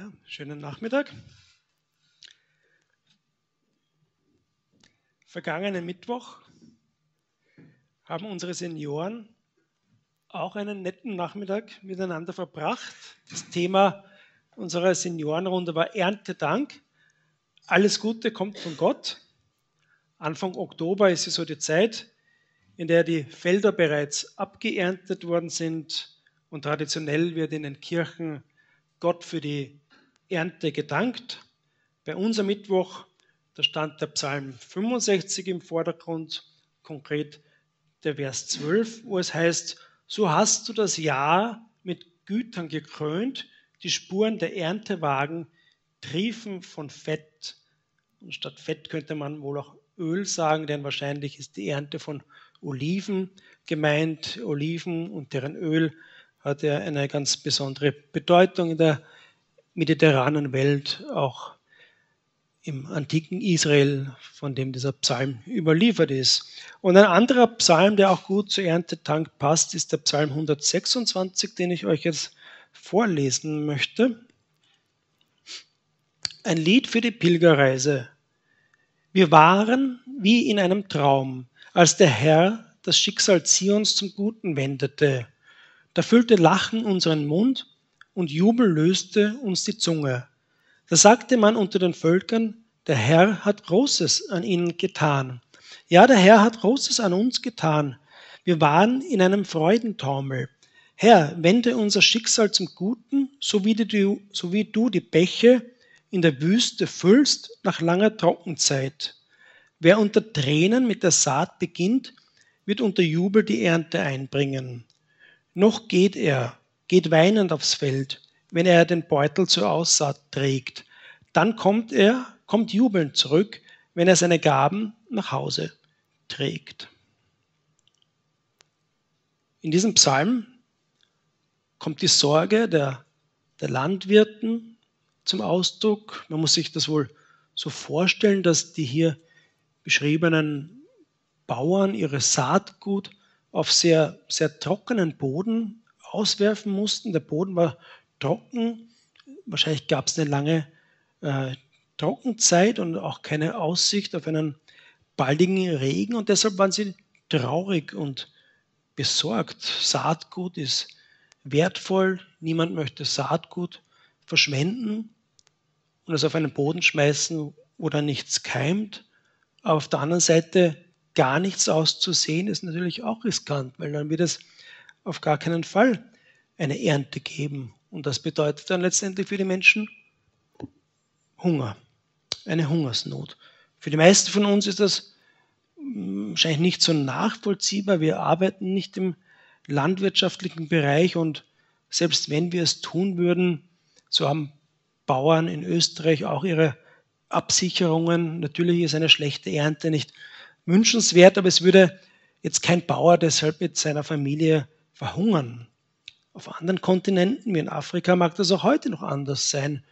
Ja, schönen Nachmittag. Vergangenen Mittwoch haben unsere Senioren auch einen netten Nachmittag miteinander verbracht. Das Thema unserer Seniorenrunde war Erntedank. Alles Gute kommt von Gott. Anfang Oktober ist es so die Zeit, in der die Felder bereits abgeerntet worden sind und traditionell wird in den Kirchen Gott für die Ernte gedankt. Bei unserem Mittwoch, da stand der Psalm 65 im Vordergrund, konkret der Vers 12, wo es heißt, so hast du das Jahr mit Gütern gekrönt, die Spuren der Erntewagen triefen von Fett. Und statt Fett könnte man wohl auch Öl sagen, denn wahrscheinlich ist die Ernte von Oliven gemeint. Oliven und deren Öl hat ja eine ganz besondere Bedeutung in der mediterranen Welt, auch im antiken Israel, von dem dieser Psalm überliefert ist. Und ein anderer Psalm, der auch gut zur Erntetank passt, ist der Psalm 126, den ich euch jetzt vorlesen möchte. Ein Lied für die Pilgerreise. Wir waren wie in einem Traum, als der Herr das Schicksal Zions zum Guten wendete. Da füllte Lachen unseren Mund und Jubel löste uns die Zunge. Da sagte man unter den Völkern, der Herr hat Großes an ihnen getan. Ja, der Herr hat Großes an uns getan. Wir waren in einem Freudentaumel. Herr, wende unser Schicksal zum Guten, so wie, du, so wie du die Bäche in der Wüste füllst nach langer Trockenzeit. Wer unter Tränen mit der Saat beginnt, wird unter Jubel die Ernte einbringen. Noch geht er, geht weinend aufs Feld, wenn er den Beutel zur Aussaat trägt. Dann kommt er, kommt jubelnd zurück, wenn er seine Gaben nach Hause trägt. In diesem Psalm kommt die Sorge der, der Landwirten zum Ausdruck. Man muss sich das wohl so vorstellen, dass die hier beschriebenen Bauern ihre Saatgut auf sehr, sehr trockenen Boden auswerfen mussten. Der Boden war trocken. Wahrscheinlich gab es eine lange äh, Trockenzeit und auch keine Aussicht auf einen baldigen Regen. Und deshalb waren sie traurig und besorgt. Saatgut ist wertvoll. Niemand möchte Saatgut verschwenden und es auf einen Boden schmeißen, wo dann nichts keimt. Aber auf der anderen Seite gar nichts auszusehen, ist natürlich auch riskant, weil dann wird es auf gar keinen Fall eine Ernte geben. Und das bedeutet dann letztendlich für die Menschen Hunger, eine Hungersnot. Für die meisten von uns ist das hm, wahrscheinlich nicht so nachvollziehbar. Wir arbeiten nicht im landwirtschaftlichen Bereich und selbst wenn wir es tun würden, so haben Bauern in Österreich auch ihre Absicherungen. Natürlich ist eine schlechte Ernte nicht wünschenswert, aber es würde jetzt kein Bauer deshalb mit seiner Familie verhungern. Auf anderen Kontinenten, wie in Afrika, mag das auch heute noch anders sein.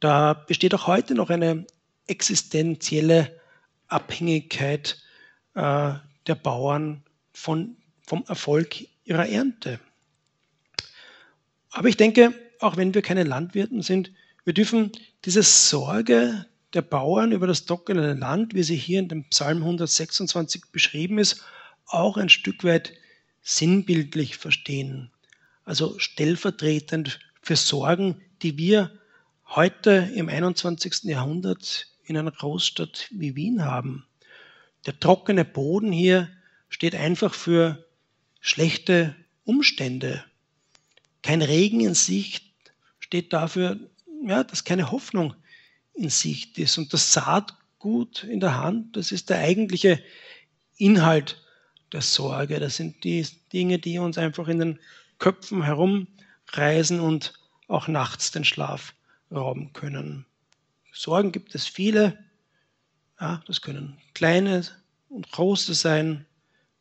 Da besteht auch heute noch eine existenzielle Abhängigkeit äh, der Bauern von, vom Erfolg ihrer Ernte. Aber ich denke, auch wenn wir keine Landwirten sind, wir dürfen diese Sorge der Bauern über das trockene Land, wie sie hier in dem Psalm 126 beschrieben ist, auch ein Stück weit sinnbildlich verstehen. Also stellvertretend für Sorgen, die wir heute im 21. Jahrhundert in einer Großstadt wie Wien haben. Der trockene Boden hier steht einfach für schlechte Umstände. Kein Regen in Sicht steht dafür, ja, dass keine Hoffnung in Sicht ist. Und das Saatgut in der Hand, das ist der eigentliche Inhalt der Sorge. Das sind die Dinge, die uns einfach in den Köpfen herumreisen und auch nachts den Schlaf rauben können. Sorgen gibt es viele. Ja, das können kleine und große sein.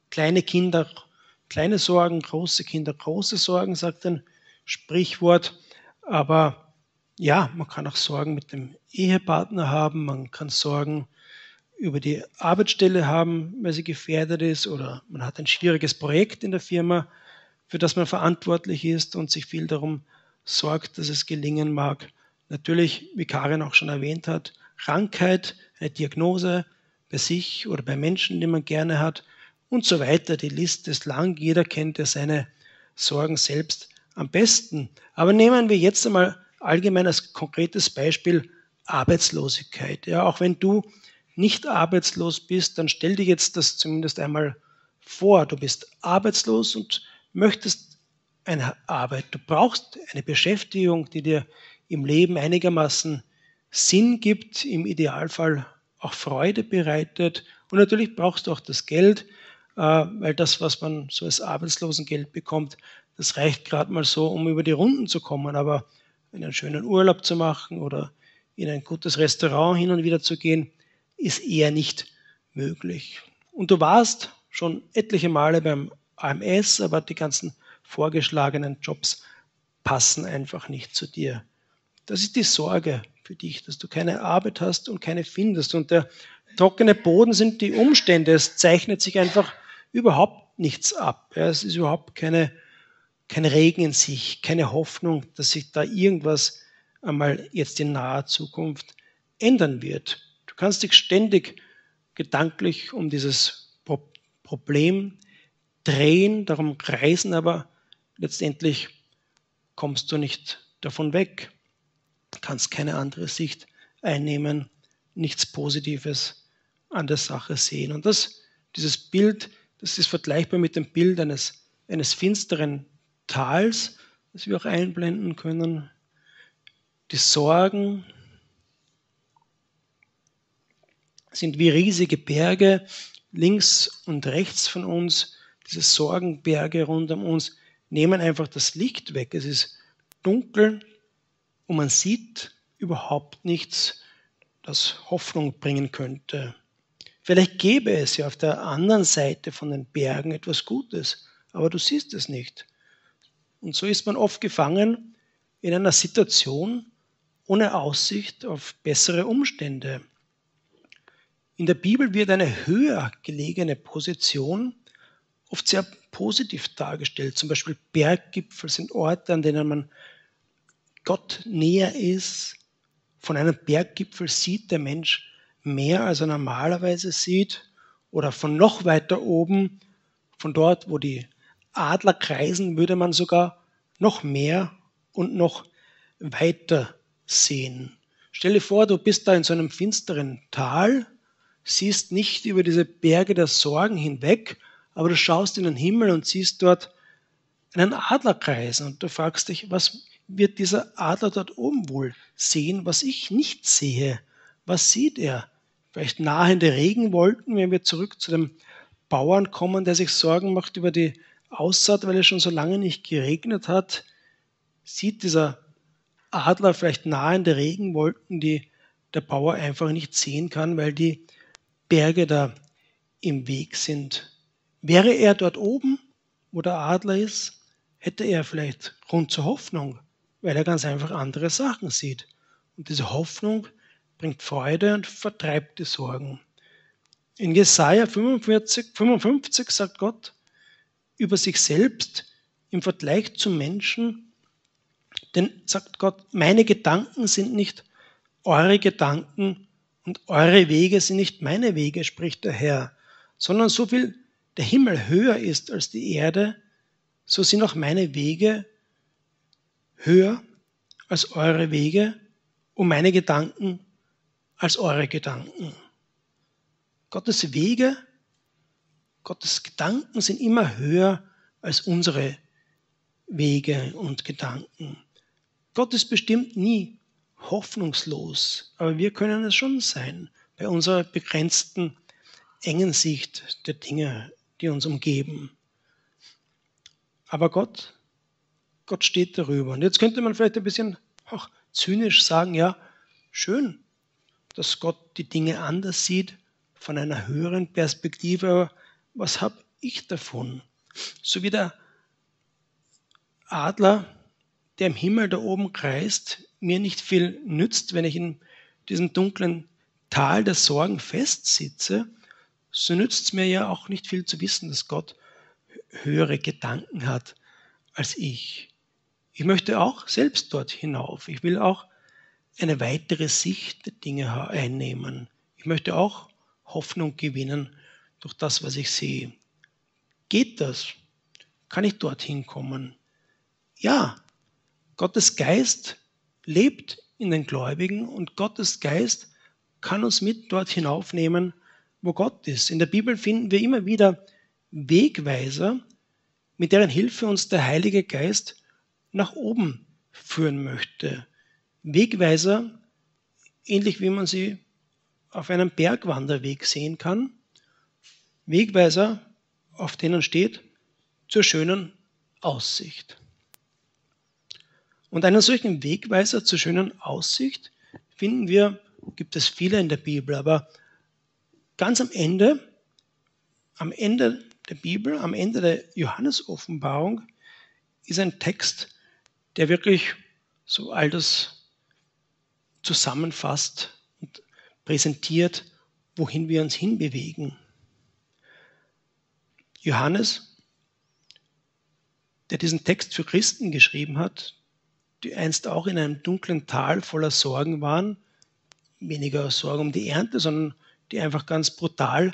Kleine Kinder, kleine Sorgen, große Kinder, große Sorgen, sagt ein Sprichwort. Aber ja, man kann auch Sorgen mit dem Ehepartner haben, man kann Sorgen über die Arbeitsstelle haben, weil sie gefährdet ist oder man hat ein schwieriges Projekt in der Firma, für das man verantwortlich ist und sich viel darum sorgt, dass es gelingen mag. Natürlich, wie Karin auch schon erwähnt hat, Krankheit, eine Diagnose bei sich oder bei Menschen, die man gerne hat und so weiter. Die Liste ist lang. Jeder kennt ja seine Sorgen selbst am besten. Aber nehmen wir jetzt einmal allgemein als konkretes Beispiel Arbeitslosigkeit. Ja, auch wenn du nicht arbeitslos bist, dann stell dir jetzt das zumindest einmal vor. Du bist arbeitslos und möchtest eine Arbeit. Du brauchst eine Beschäftigung, die dir im Leben einigermaßen Sinn gibt, im Idealfall auch Freude bereitet. Und natürlich brauchst du auch das Geld, äh, weil das, was man so als Arbeitslosengeld bekommt, das reicht gerade mal so, um über die Runden zu kommen. Aber einen schönen Urlaub zu machen oder in ein gutes Restaurant hin und wieder zu gehen, ist eher nicht möglich. Und du warst schon etliche Male beim AMS, aber die ganzen vorgeschlagenen Jobs passen einfach nicht zu dir. Das ist die Sorge für dich, dass du keine Arbeit hast und keine findest. Und der trockene Boden sind die Umstände. Es zeichnet sich einfach überhaupt nichts ab. Es ist überhaupt keine, kein Regen in sich, keine Hoffnung, dass sich da irgendwas einmal jetzt in naher Zukunft ändern wird. Kannst dich ständig gedanklich um dieses Pro Problem drehen, darum kreisen, aber letztendlich kommst du nicht davon weg, kannst keine andere Sicht einnehmen, nichts Positives an der Sache sehen. Und das, dieses Bild, das ist vergleichbar mit dem Bild eines, eines finsteren Tals, das wir auch einblenden können. Die Sorgen sind wie riesige Berge links und rechts von uns. Diese Sorgenberge rund um uns nehmen einfach das Licht weg. Es ist dunkel und man sieht überhaupt nichts, das Hoffnung bringen könnte. Vielleicht gäbe es ja auf der anderen Seite von den Bergen etwas Gutes, aber du siehst es nicht. Und so ist man oft gefangen in einer Situation ohne Aussicht auf bessere Umstände. In der Bibel wird eine höher gelegene Position oft sehr positiv dargestellt. Zum Beispiel Berggipfel sind Orte, an denen man Gott näher ist. Von einem Berggipfel sieht der Mensch mehr, als er normalerweise sieht. Oder von noch weiter oben, von dort, wo die Adler kreisen, würde man sogar noch mehr und noch weiter sehen. Stell dir vor, du bist da in so einem finsteren Tal siehst nicht über diese Berge der Sorgen hinweg, aber du schaust in den Himmel und siehst dort einen Adler kreisen und du fragst dich, was wird dieser Adler dort oben wohl sehen, was ich nicht sehe? Was sieht er? Vielleicht nahende Regenwolken, wenn wir zurück zu dem Bauern kommen, der sich Sorgen macht über die Aussaat, weil es schon so lange nicht geregnet hat. Sieht dieser Adler vielleicht nahende Regenwolken, die der Bauer einfach nicht sehen kann, weil die Berge da im Weg sind. Wäre er dort oben, wo der Adler ist, hätte er vielleicht Grund zur Hoffnung, weil er ganz einfach andere Sachen sieht. Und diese Hoffnung bringt Freude und vertreibt die Sorgen. In Jesaja 45, 55 sagt Gott über sich selbst im Vergleich zum Menschen, denn sagt Gott, meine Gedanken sind nicht eure Gedanken und eure Wege sind nicht meine Wege, spricht der Herr, sondern so viel der Himmel höher ist als die Erde, so sind auch meine Wege höher als eure Wege und meine Gedanken als eure Gedanken. Gottes Wege, Gottes Gedanken sind immer höher als unsere Wege und Gedanken. Gott ist bestimmt nie hoffnungslos, aber wir können es schon sein bei unserer begrenzten, engen Sicht der Dinge, die uns umgeben. Aber Gott, Gott steht darüber. Und jetzt könnte man vielleicht ein bisschen auch zynisch sagen, ja, schön, dass Gott die Dinge anders sieht, von einer höheren Perspektive, aber was habe ich davon? So wie der Adler, der im Himmel da oben kreist, mir nicht viel nützt, wenn ich in diesem dunklen Tal der Sorgen festsitze, so nützt es mir ja auch nicht viel zu wissen, dass Gott höhere Gedanken hat als ich. Ich möchte auch selbst dort hinauf. Ich will auch eine weitere Sicht der Dinge einnehmen. Ich möchte auch Hoffnung gewinnen durch das, was ich sehe. Geht das? Kann ich dorthin kommen? Ja, Gottes Geist lebt in den Gläubigen und Gottes Geist kann uns mit dort hinaufnehmen, wo Gott ist. In der Bibel finden wir immer wieder Wegweiser, mit deren Hilfe uns der Heilige Geist nach oben führen möchte. Wegweiser, ähnlich wie man sie auf einem Bergwanderweg sehen kann. Wegweiser, auf denen steht, zur schönen Aussicht. Und einen solchen Wegweiser zur schönen Aussicht finden wir, gibt es viele in der Bibel, aber ganz am Ende, am Ende der Bibel, am Ende der Johannes-Offenbarung, ist ein Text, der wirklich so all das zusammenfasst und präsentiert, wohin wir uns hinbewegen. Johannes, der diesen Text für Christen geschrieben hat, die einst auch in einem dunklen Tal voller Sorgen waren, weniger Sorgen um die Ernte, sondern die einfach ganz brutal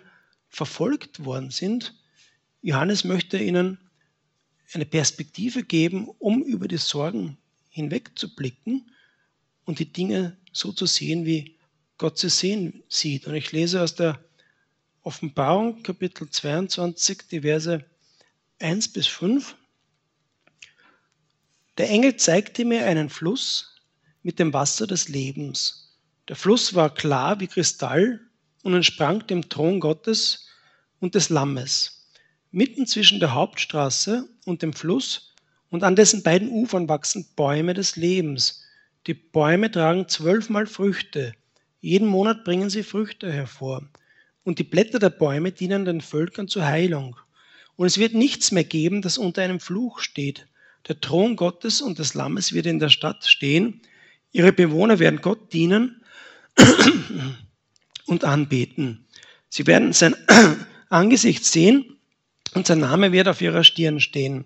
verfolgt worden sind. Johannes möchte ihnen eine Perspektive geben, um über die Sorgen hinwegzublicken und die Dinge so zu sehen, wie Gott sie sehen sieht. Und ich lese aus der Offenbarung Kapitel 22, die Verse 1 bis 5. Der Engel zeigte mir einen Fluss mit dem Wasser des Lebens. Der Fluss war klar wie Kristall und entsprang dem Thron Gottes und des Lammes. Mitten zwischen der Hauptstraße und dem Fluss und an dessen beiden Ufern wachsen Bäume des Lebens. Die Bäume tragen zwölfmal Früchte. Jeden Monat bringen sie Früchte hervor. Und die Blätter der Bäume dienen den Völkern zur Heilung. Und es wird nichts mehr geben, das unter einem Fluch steht. Der Thron Gottes und des Lammes wird in der Stadt stehen. Ihre Bewohner werden Gott dienen und anbeten. Sie werden sein Angesicht sehen und sein Name wird auf ihrer Stirn stehen.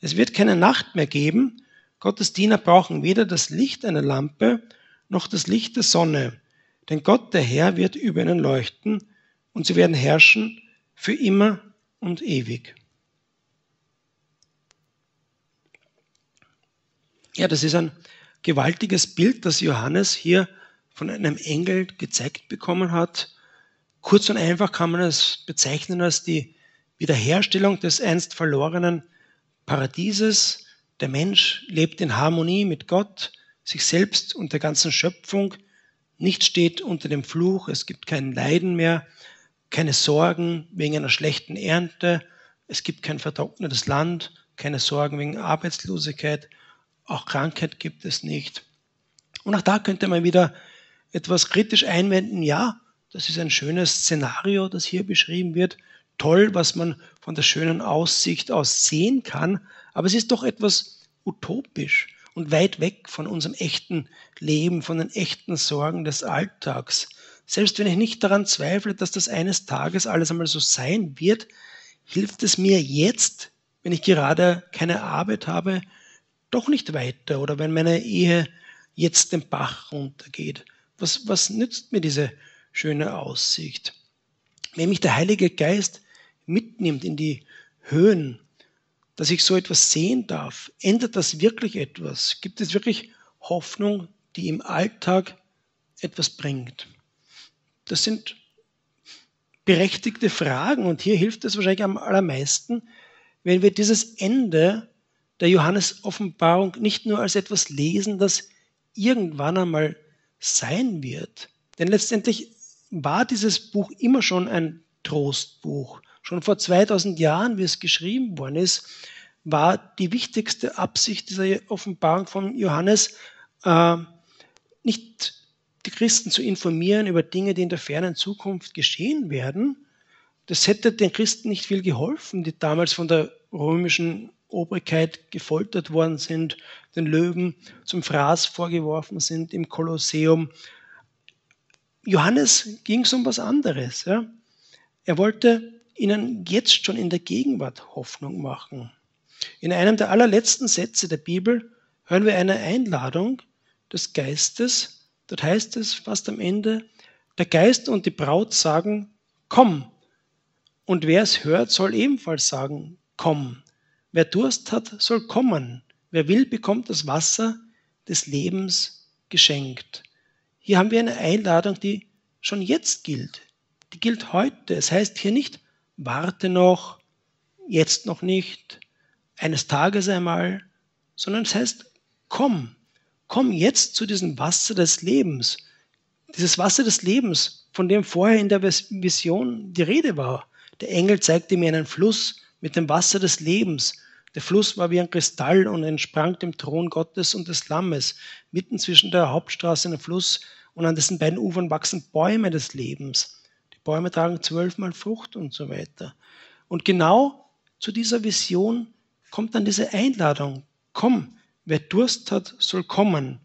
Es wird keine Nacht mehr geben. Gottes Diener brauchen weder das Licht einer Lampe noch das Licht der Sonne. Denn Gott, der Herr, wird über ihnen leuchten und sie werden herrschen für immer und ewig. Ja, das ist ein gewaltiges Bild, das Johannes hier von einem Engel gezeigt bekommen hat. Kurz und einfach kann man es bezeichnen als die Wiederherstellung des einst verlorenen Paradieses. Der Mensch lebt in Harmonie mit Gott, sich selbst und der ganzen Schöpfung. Nichts steht unter dem Fluch, es gibt kein Leiden mehr, keine Sorgen wegen einer schlechten Ernte, es gibt kein vertrocknetes Land, keine Sorgen wegen Arbeitslosigkeit, auch Krankheit gibt es nicht. Und auch da könnte man wieder etwas kritisch einwenden, ja, das ist ein schönes Szenario, das hier beschrieben wird, toll, was man von der schönen Aussicht aus sehen kann, aber es ist doch etwas utopisch und weit weg von unserem echten Leben, von den echten Sorgen des Alltags. Selbst wenn ich nicht daran zweifle, dass das eines Tages alles einmal so sein wird, hilft es mir jetzt, wenn ich gerade keine Arbeit habe, doch nicht weiter oder wenn meine Ehe jetzt den Bach runtergeht. Was, was nützt mir diese schöne Aussicht? Wenn mich der Heilige Geist mitnimmt in die Höhen, dass ich so etwas sehen darf, ändert das wirklich etwas? Gibt es wirklich Hoffnung, die im Alltag etwas bringt? Das sind berechtigte Fragen und hier hilft es wahrscheinlich am allermeisten, wenn wir dieses Ende der Johannes-Offenbarung nicht nur als etwas lesen, das irgendwann einmal sein wird. Denn letztendlich war dieses Buch immer schon ein Trostbuch. Schon vor 2000 Jahren, wie es geschrieben worden ist, war die wichtigste Absicht dieser Offenbarung von Johannes, äh, nicht die Christen zu informieren über Dinge, die in der fernen Zukunft geschehen werden. Das hätte den Christen nicht viel geholfen, die damals von der römischen Obrigkeit gefoltert worden sind, den Löwen zum Fraß vorgeworfen sind im Kolosseum. Johannes ging es um was anderes. Ja? Er wollte ihnen jetzt schon in der Gegenwart Hoffnung machen. In einem der allerletzten Sätze der Bibel hören wir eine Einladung, des Geistes. Dort heißt es fast am Ende, der Geist und die Braut sagen, komm. Und wer es hört, soll ebenfalls sagen, komm. Wer Durst hat, soll kommen. Wer will, bekommt das Wasser des Lebens geschenkt. Hier haben wir eine Einladung, die schon jetzt gilt. Die gilt heute. Es heißt hier nicht, warte noch, jetzt noch nicht, eines Tages einmal, sondern es heißt, komm, komm jetzt zu diesem Wasser des Lebens. Dieses Wasser des Lebens, von dem vorher in der Vision die Rede war. Der Engel zeigte mir einen Fluss mit dem Wasser des Lebens. Der Fluss war wie ein Kristall und entsprang dem Thron Gottes und des Lammes. Mitten zwischen der Hauptstraße ein Fluss und an dessen beiden Ufern wachsen Bäume des Lebens. Die Bäume tragen zwölfmal Frucht und so weiter. Und genau zu dieser Vision kommt dann diese Einladung. Komm, wer Durst hat, soll kommen.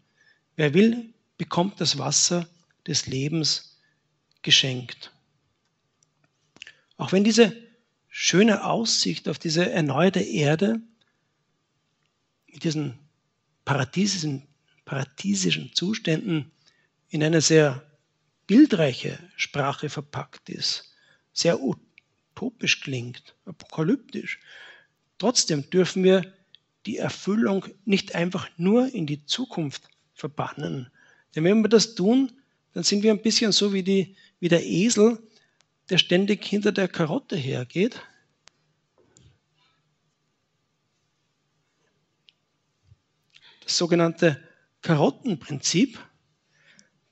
Wer will, bekommt das Wasser des Lebens geschenkt. Auch wenn diese schöne Aussicht auf diese erneuerte Erde mit diesen paradiesischen, paradiesischen Zuständen in eine sehr bildreiche Sprache verpackt ist, sehr utopisch klingt, apokalyptisch. Trotzdem dürfen wir die Erfüllung nicht einfach nur in die Zukunft verbannen. Denn wenn wir das tun, dann sind wir ein bisschen so wie, die, wie der Esel, der ständig hinter der Karotte hergeht. Das sogenannte Karottenprinzip.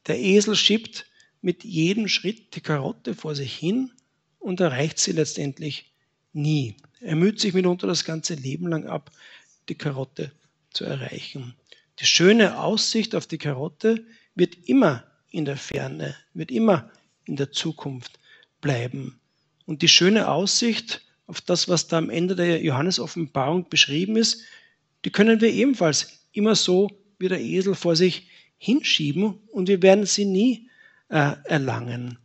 Der Esel schiebt mit jedem Schritt die Karotte vor sich hin und erreicht sie letztendlich nie. Er müht sich mitunter das ganze Leben lang ab, die Karotte zu erreichen. Die schöne Aussicht auf die Karotte wird immer in der Ferne, wird immer in der Zukunft bleiben. Und die schöne Aussicht auf das, was da am Ende der Johannes-Offenbarung beschrieben ist, die können wir ebenfalls immer so wie der Esel vor sich hinschieben und wir werden sie nie äh, erlangen.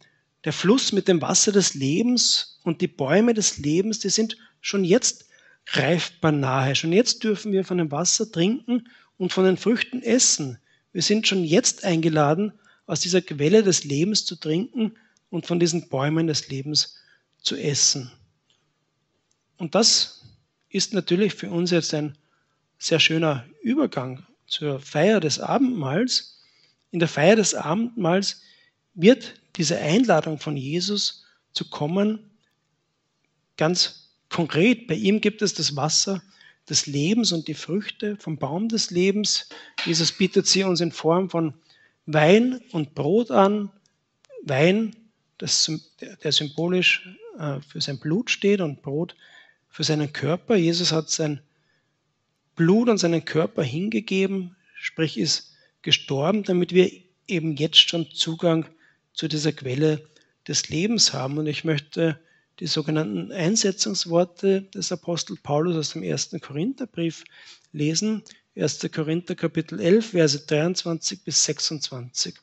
Der Fluss mit dem Wasser des Lebens und die Bäume des Lebens, die sind schon jetzt greifbar nahe. Schon jetzt dürfen wir von dem Wasser trinken und von den Früchten essen. Wir sind schon jetzt eingeladen, aus dieser Quelle des Lebens zu trinken und von diesen Bäumen des Lebens zu essen. Und das ist natürlich für uns jetzt ein sehr schöner Übergang zur Feier des Abendmahls. In der Feier des Abendmahls wird diese Einladung von Jesus zu kommen ganz konkret. Bei ihm gibt es das Wasser des Lebens und die Früchte vom Baum des Lebens. Jesus bietet sie uns in Form von Wein und Brot an. Wein, das, der symbolisch äh, für sein Blut steht und Brot für seinen Körper. Jesus hat sein Blut und seinen Körper hingegeben, sprich ist gestorben, damit wir eben jetzt schon Zugang zu dieser Quelle des Lebens haben. Und ich möchte die sogenannten Einsetzungsworte des Apostel Paulus aus dem ersten Korintherbrief lesen. 1. Korinther Kapitel 11, Verse 23 bis 26.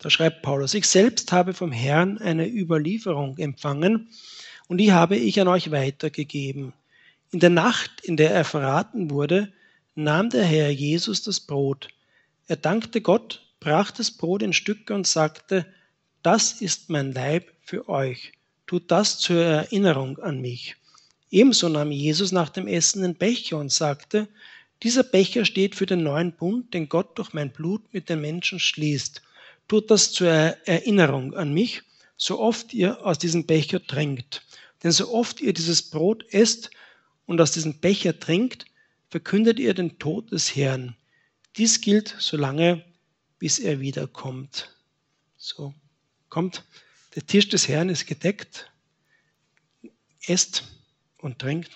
Da schreibt Paulus, ich selbst habe vom Herrn eine Überlieferung empfangen und die habe ich an euch weitergegeben. In der Nacht, in der er verraten wurde, nahm der Herr Jesus das Brot. Er dankte Gott, brach das Brot in Stücke und sagte, das ist mein Leib für euch. Tut das zur Erinnerung an mich. Ebenso nahm Jesus nach dem Essen den Becher und sagte, dieser Becher steht für den neuen Bund, den Gott durch mein Blut mit den Menschen schließt. Tut das zur Erinnerung an mich, so oft ihr aus diesem Becher trinkt. Denn so oft ihr dieses Brot esst und aus diesem Becher trinkt, verkündet ihr den Tod des Herrn. Dies gilt solange, bis er wiederkommt. So kommt, der Tisch des Herrn ist gedeckt, esst und trinkt.